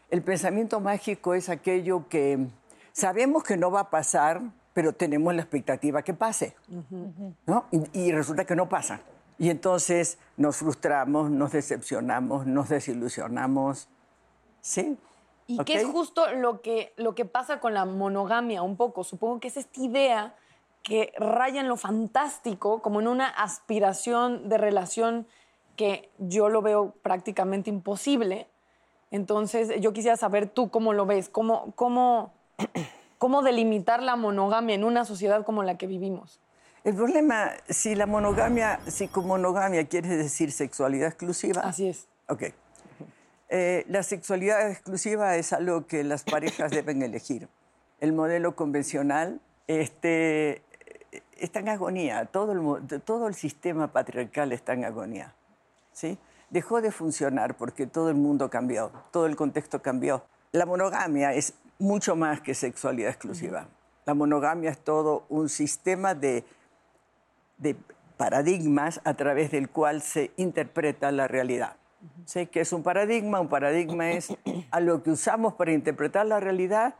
el pensamiento mágico es aquello que sabemos que no va a pasar, pero tenemos la expectativa que pase. ¿no? Y, y resulta que no pasa. Y entonces nos frustramos, nos decepcionamos, nos desilusionamos. ¿Sí? Y ¿Ok? que es justo lo que, lo que pasa con la monogamia un poco. Supongo que es esta idea que raya en lo fantástico, como en una aspiración de relación que yo lo veo prácticamente imposible. Entonces, yo quisiera saber tú cómo lo ves, cómo, cómo, cómo delimitar la monogamia en una sociedad como la que vivimos. El problema, si la monogamia, si con monogamia quieres decir sexualidad exclusiva. Así es. Ok. Eh, la sexualidad exclusiva es algo que las parejas deben elegir. El modelo convencional este, está en agonía. Todo el, todo el sistema patriarcal está en agonía. ¿sí? Dejó de funcionar porque todo el mundo cambió, todo el contexto cambió. La monogamia es mucho más que sexualidad exclusiva. La monogamia es todo un sistema de, de paradigmas a través del cual se interpreta la realidad. ¿Sí? ¿Qué es un paradigma? Un paradigma es algo que usamos para interpretar la realidad,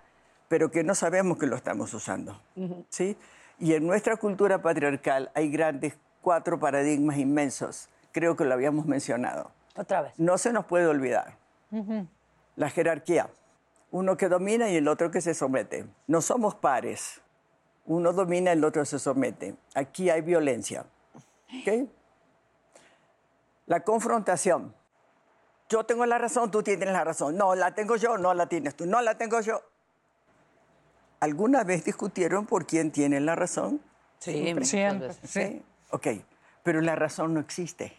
pero que no sabemos que lo estamos usando. ¿sí? Y en nuestra cultura patriarcal hay grandes cuatro paradigmas inmensos. Creo que lo habíamos mencionado. Otra vez. No se nos puede olvidar. La jerarquía. Uno que domina y el otro que se somete. No somos pares. Uno domina, el otro se somete. Aquí hay violencia. ¿ok? La confrontación. Yo tengo la razón, tú tienes la razón. No, la tengo yo, no la tienes tú. No la tengo yo. ¿Alguna vez discutieron por quién tiene la razón? Siempre. Siempre, Sí. Ok, pero la razón no existe.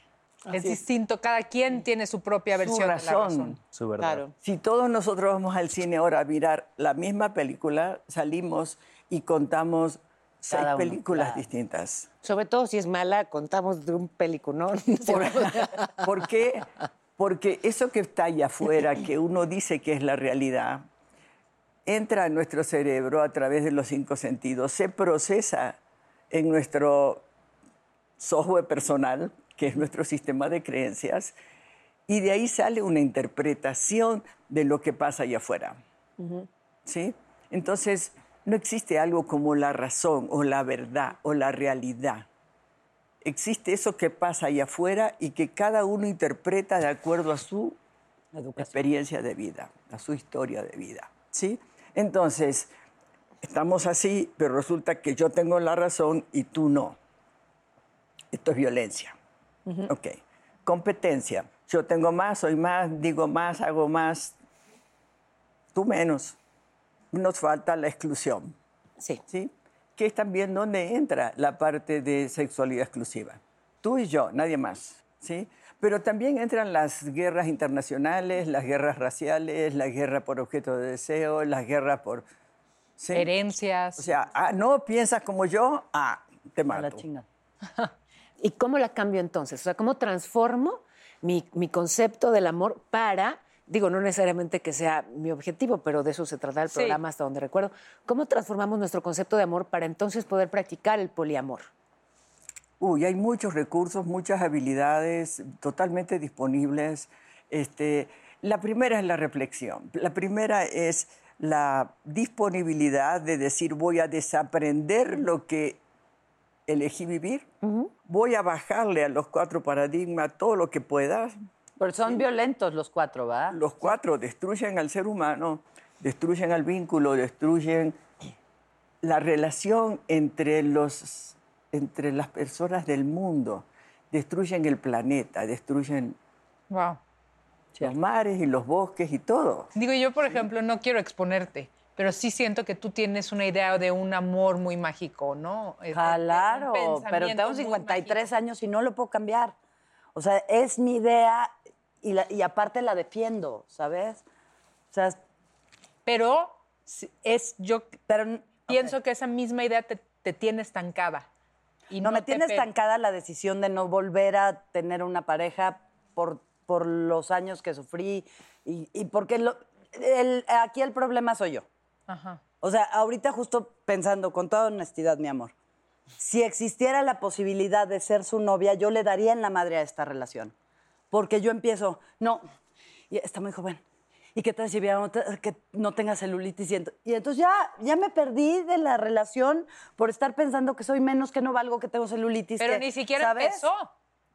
Es distinto, cada quien tiene su propia versión de la razón. Su verdad. Claro. Si todos nosotros vamos al cine ahora a mirar la misma película, salimos y contamos seis uno, películas distintas. Sobre todo si es mala, contamos de un peliculón. ¿Por qué? Porque eso que está allá afuera, que uno dice que es la realidad, entra en nuestro cerebro a través de los cinco sentidos, se procesa en nuestro software personal, que es nuestro sistema de creencias, y de ahí sale una interpretación de lo que pasa allá afuera. ¿sí? Entonces, no existe algo como la razón o la verdad o la realidad. Existe eso que pasa allá afuera y que cada uno interpreta de acuerdo a su experiencia de vida, a su historia de vida. ¿sí? Entonces, estamos así, pero resulta que yo tengo la razón y tú no. Esto es violencia. Ok. Competencia. Yo tengo más, soy más, digo más, hago más. Tú menos. Nos falta la exclusión. Sí. ¿Sí? Que es también donde entra la parte de sexualidad exclusiva. Tú y yo, nadie más. ¿Sí? Pero también entran las guerras internacionales, las guerras raciales, la guerra por objeto de deseo, las guerras por... ¿sí? Herencias. O sea, ah, no piensas como yo, ah, te mato. ¿Y cómo la cambio entonces? O sea, ¿cómo transformo mi, mi concepto del amor para, digo, no necesariamente que sea mi objetivo, pero de eso se trata el Sí. programa hasta donde recuerdo, ¿cómo transformamos nuestro concepto de amor para entonces poder practicar el poliamor? Uy, hay muchos recursos, muchas habilidades totalmente disponibles. Este, la primera es la reflexión. La primera es la disponibilidad de decir voy a desaprender lo que elegí vivir, voy a bajarle a los cuatro paradigmas todo lo que pueda. Pero son violentos los cuatro, ¿va? Los cuatro destruyen al ser humano, destruyen el vínculo, destruyen la relación entre, los, entre las personas del mundo, destruyen el planeta, destruyen Wow. los mares y los bosques y todo. Digo, yo, por ejemplo, no quiero exponerte, pero sí siento que tú tienes una idea de un amor muy mágico, ¿no? Es- Claro, pero tengo muy 53 años y no lo puedo cambiar. O sea, es mi idea y, la- y aparte la defiendo, ¿sabes? O sea, Pero es yo pero, pienso que esa misma idea te, te tiene estancada. Y no, me tiene estancada la decisión de no volver a tener una pareja por, por los años que sufrí y, y porque lo- el- aquí el problema soy yo. Ajá. O sea, ahorita justo pensando con toda honestidad, mi amor, si existiera la posibilidad de ser su novia, yo le daría en la madre a esta relación. Porque yo empiezo, no, y está muy joven. ¿Y qué tal si otra- que no tenga celulitis? Y, ento- y entonces ya, ya me perdí de la relación por estar pensando que soy menos, que no valgo, que tengo celulitis. Pero que- ni siquiera ¿sabes? empezó.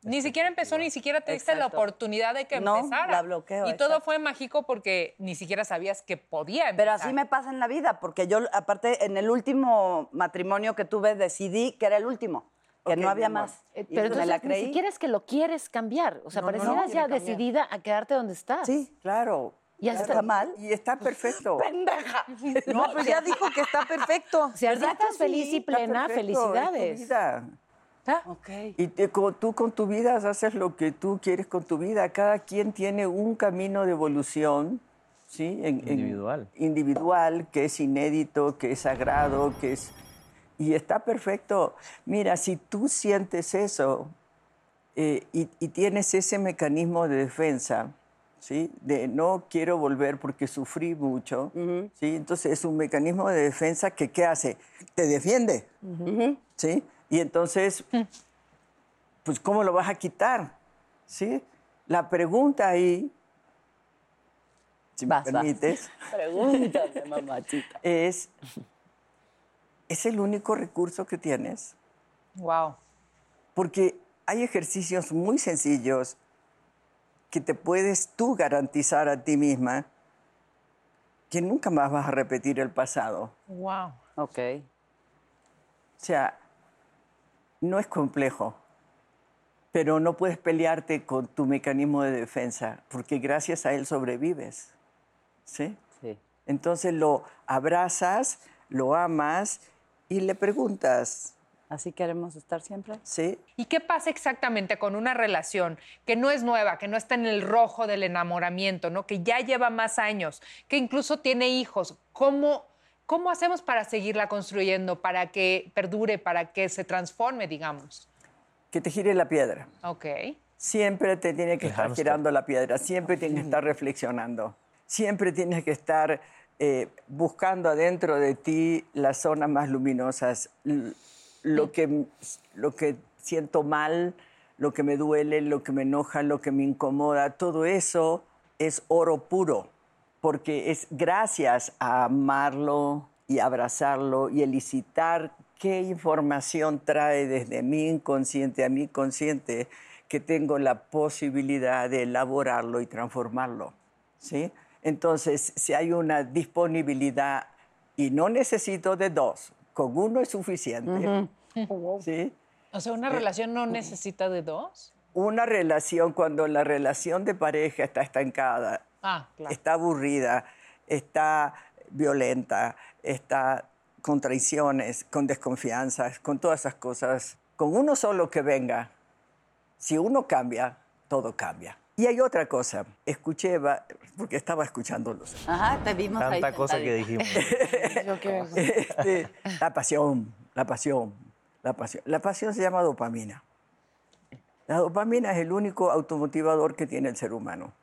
Ni siquiera empezó, ni siquiera te diste la oportunidad de que No, empezara. la bloqueo, Y todo fue mágico porque ni siquiera sabías que podía Pero empezar. así me pasa en la vida, porque yo, aparte, en el último matrimonio que tuve, decidí que era el último, que no había más. Eh, Pero me entonces la ni siquiera es que lo quieres cambiar. O sea, No, ya cambiar. decidida a quedarte donde estás. Sí, Claro. Y ya claro. está mal. Y está perfecto. ¡Pendeja! No, pues ya dijo que está perfecto. Si ahorita estás feliz y plena, felicidades. Vida. Ok. Y te- tú con tu vida haces lo que tú quieres con tu vida. Cada quien tiene un camino de evolución, ¿sí? En- en- Individual. individual, que es inédito, que es sagrado, que es... Y está perfecto. Mira, si tú sientes eso eh, y, y tienes ese mecanismo de defensa, ¿sí? De no quiero volver porque sufrí mucho, ¿sí? Entonces es un mecanismo de defensa que ¿qué hace? Te defiende, ¿sí? Y entonces, pues ¿cómo lo vas a quitar? ¿Sí? La pregunta ahí, si Vas, me vas. permites, Pregúntame, mamachita. es, ¿es el único recurso que tienes? Wow. Porque hay ejercicios muy sencillos que te puedes tú garantizar a ti misma que nunca más vas a repetir el pasado. Wow. Ok. O sea, no es complejo, pero no puedes pelearte con tu mecanismo de defensa, porque gracias a él sobrevives. ¿Sí? Sí. Entonces lo abrazas, lo amas y le preguntas, ¿Así queremos estar siempre? ¿sí? ¿Y qué pasa exactamente con una relación que no es nueva, que no está en el rojo del enamoramiento, ¿no? que ya lleva más años, que incluso tiene hijos? ¿Cómo, ¿Cómo hacemos para seguirla construyendo, para que perdure, para que se transforme, digamos? Que te gire la piedra. Ok. Siempre te tiene que El estar girando la piedra, siempre tienes que estar reflexionando, siempre tienes que estar eh, buscando adentro de ti las zonas más luminosas, lo que, lo que siento mal, lo que me duele, lo que me enoja, lo que me incomoda, todo eso es oro puro, porque es gracias a amarlo y abrazarlo y elicitar qué información trae desde mi inconsciente a mi consciente que tengo la posibilidad de elaborarlo y transformarlo. ¿sí? Entonces, si hay una disponibilidad y no necesito de dos, con uno es suficiente. ¿sí? O sea, ¿una relación no necesita de dos? Una relación, cuando la relación de pareja está estancada, Ah, claro. está aburrida, está violenta, está con traiciones, con desconfianzas, con todas esas cosas. Con uno solo que venga, si uno cambia, todo cambia. Y hay otra cosa, escuché, porque estaba escuchándolos. Ajá, te vimos ahí. Tanta cosa que dijimos. Este, la pasión, la pasión, la pasión. La pasión se llama dopamina. La dopamina es el único automotivador que tiene el ser humano.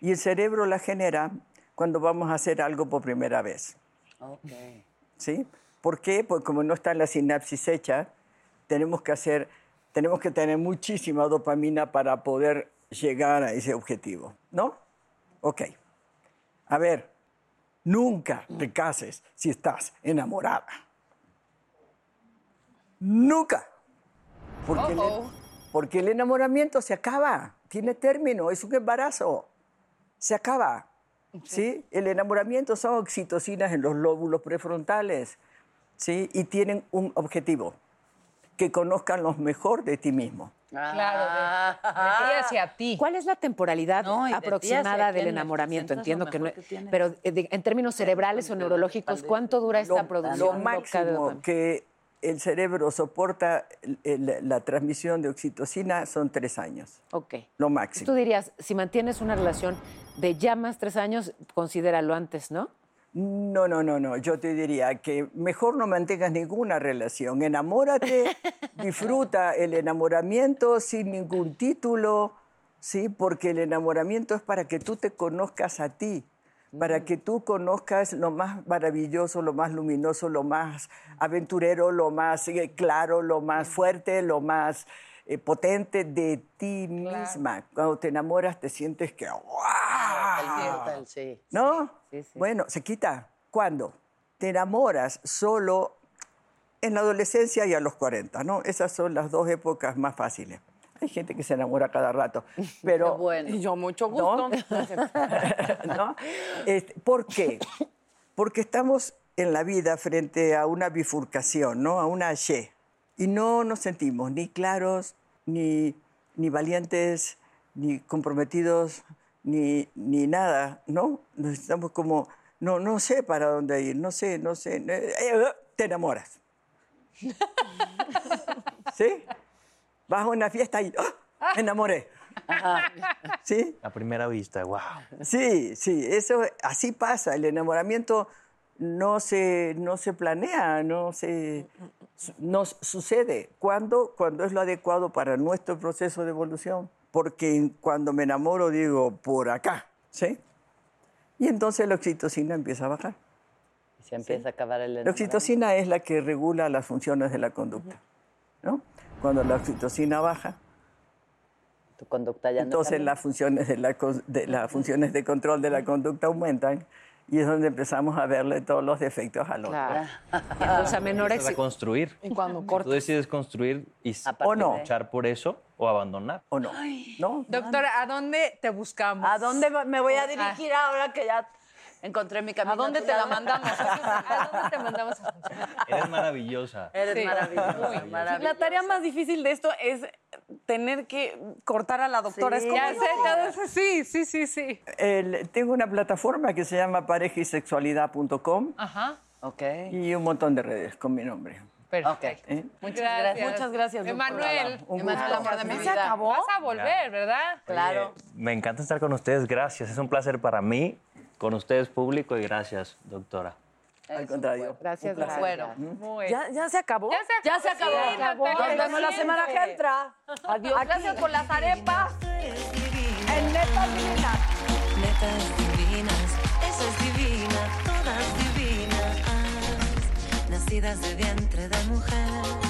Y el cerebro la genera cuando vamos a hacer algo por primera vez. ¿Sí? ¿Por qué? Porque como no está la sinapsis hecha, tenemos que hacer, tenemos que tener muchísima dopamina para poder llegar a ese objetivo, ¿no? Ok. A ver, nunca te cases si estás enamorada. Nunca. Porque, el, porque el enamoramiento se acaba, tiene término, es un embarazo. Se acaba. ¿sí? El enamoramiento son oxitocinas en los lóbulos prefrontales, ¿sí? Y tienen un objetivo, que conozcan lo mejor de ti mismo. Claro, de, de ti hacia ti. ¿Cuál es la temporalidad No, de aproximada del enamoramiento? Entiendo que no, que pero eh, de- en términos cerebrales o neurológicos, ¿cuánto dura esta Lo, producción lo máximo dopamina? que el cerebro soporta la transmisión de oxitocina son tres años. Ok. Lo máximo. Tú dirías, si mantienes una relación de ya más tres años, considéralo antes, ¿no? No, no, no, no. Yo te diría que mejor no mantengas ninguna relación. Enamórate, disfruta el enamoramiento sin ningún título, ¿sí? Porque el enamoramiento es para que tú te conozcas a ti, para que tú conozcas lo más maravilloso, lo más luminoso, lo más aventurero, lo más eh, claro, lo más fuerte, lo más eh, potente de ti misma. Cuando te enamoras te sientes que. El sí. ¿No? Sí, sí. Bueno, se quita. ¿Cuándo? Te enamoras solo en la adolescencia y a los 40, ¿no? Esas son las dos épocas más fáciles. Hay gente que se enamora cada rato, pero... bueno. Yo, mucho ¿No? gusto. ¿no? Este, ¿Por qué? Porque estamos en la vida frente a una bifurcación, ¿no? A una Y. Y no nos sentimos ni claros, ni, ni valientes, ni comprometidos, ni, ni nada, ¿no? Nos Estamos como, no, no sé para dónde ir, no sé, no sé. eh, eh, Te enamoras. ¿Sí? Vas a una fiesta y ¡ah! me enamoré. ¿Sí? A primera vista, wow. Sí, sí, eso así pasa. El enamoramiento no se, no se planea, no se nos sucede. ¿Cuándo? Cuando es lo adecuado para nuestro proceso de evolución. Porque cuando me enamoro digo por acá, ¿sí? Y entonces la oxitocina empieza a bajar. Y se empieza a acabar el La enamoramiento. oxitocina es la que regula las funciones de la conducta, ¿no? Cuando la oxitocina baja, Tu conducta ya no entonces las funciones de, la, de las funciones de control de la conducta aumentan y es donde empezamos a verle todos los defectos al otro. Claro. Entonces a menor exi- construir. Y cuando Tú cortas. decides construir y O no. luchar por eso o abandonar. ¿O no? ¿No? Doctora, ¿a dónde te buscamos? ¿A dónde me voy a dirigir ahora que ya encontré mi camino? ¿A dónde te la mandamos? ¿A dónde te mandamos a funcionar? Eres maravillosa. Eres Sí. maravillosa, Muy. maravillosa. La tarea más difícil de esto es tener que cortar a la doctora. Sí. Es como, Ya sé. Sí, sí, sí, sí. El- tengo una plataforma que se llama parejisexualidad.com Ajá. Ok. y un montón de redes con mi nombre. Perfecto. ¿eh? Muchas gracias. Muchas gracias. Emanuel. Un Emanuel, amor de mi ¿Ya vida. se acabó? Vas a volver, ¿verdad? Claro. Oye, me encanta estar con ustedes, gracias. Es un placer para mí, con ustedes público y gracias, doctora. Al contrario. Gracias, un placer. gracias. Bueno, muy ¿Ya, ¿Ya se acabó? Ya se acabó. Ya se acabó. Nos vemos la semana que entra. Adiós. Gracias por las arepas. En Netas Divinas. Netas divinas, esa es divina, todas divinas, nacidas de vientre de mujer.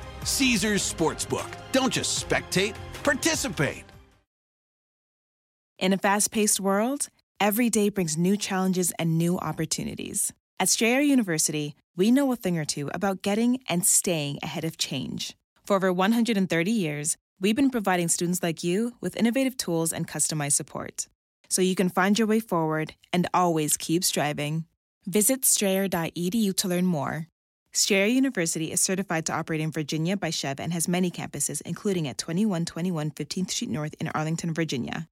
Caesar's Sportsbook. Don't just spectate, participate. In a fast paced world, every day brings new challenges and new opportunities. At Strayer University, we know a thing or two about getting and staying ahead of change. For over 130 years, we've been providing students like you with innovative tools and customized support so you can find your way forward and always keep striving. Visit strayer.edu to learn more. Strayer University is certified to operate in Virginia by Chev and has many campuses, including at 2121 15th Street North in Arlington, Virginia.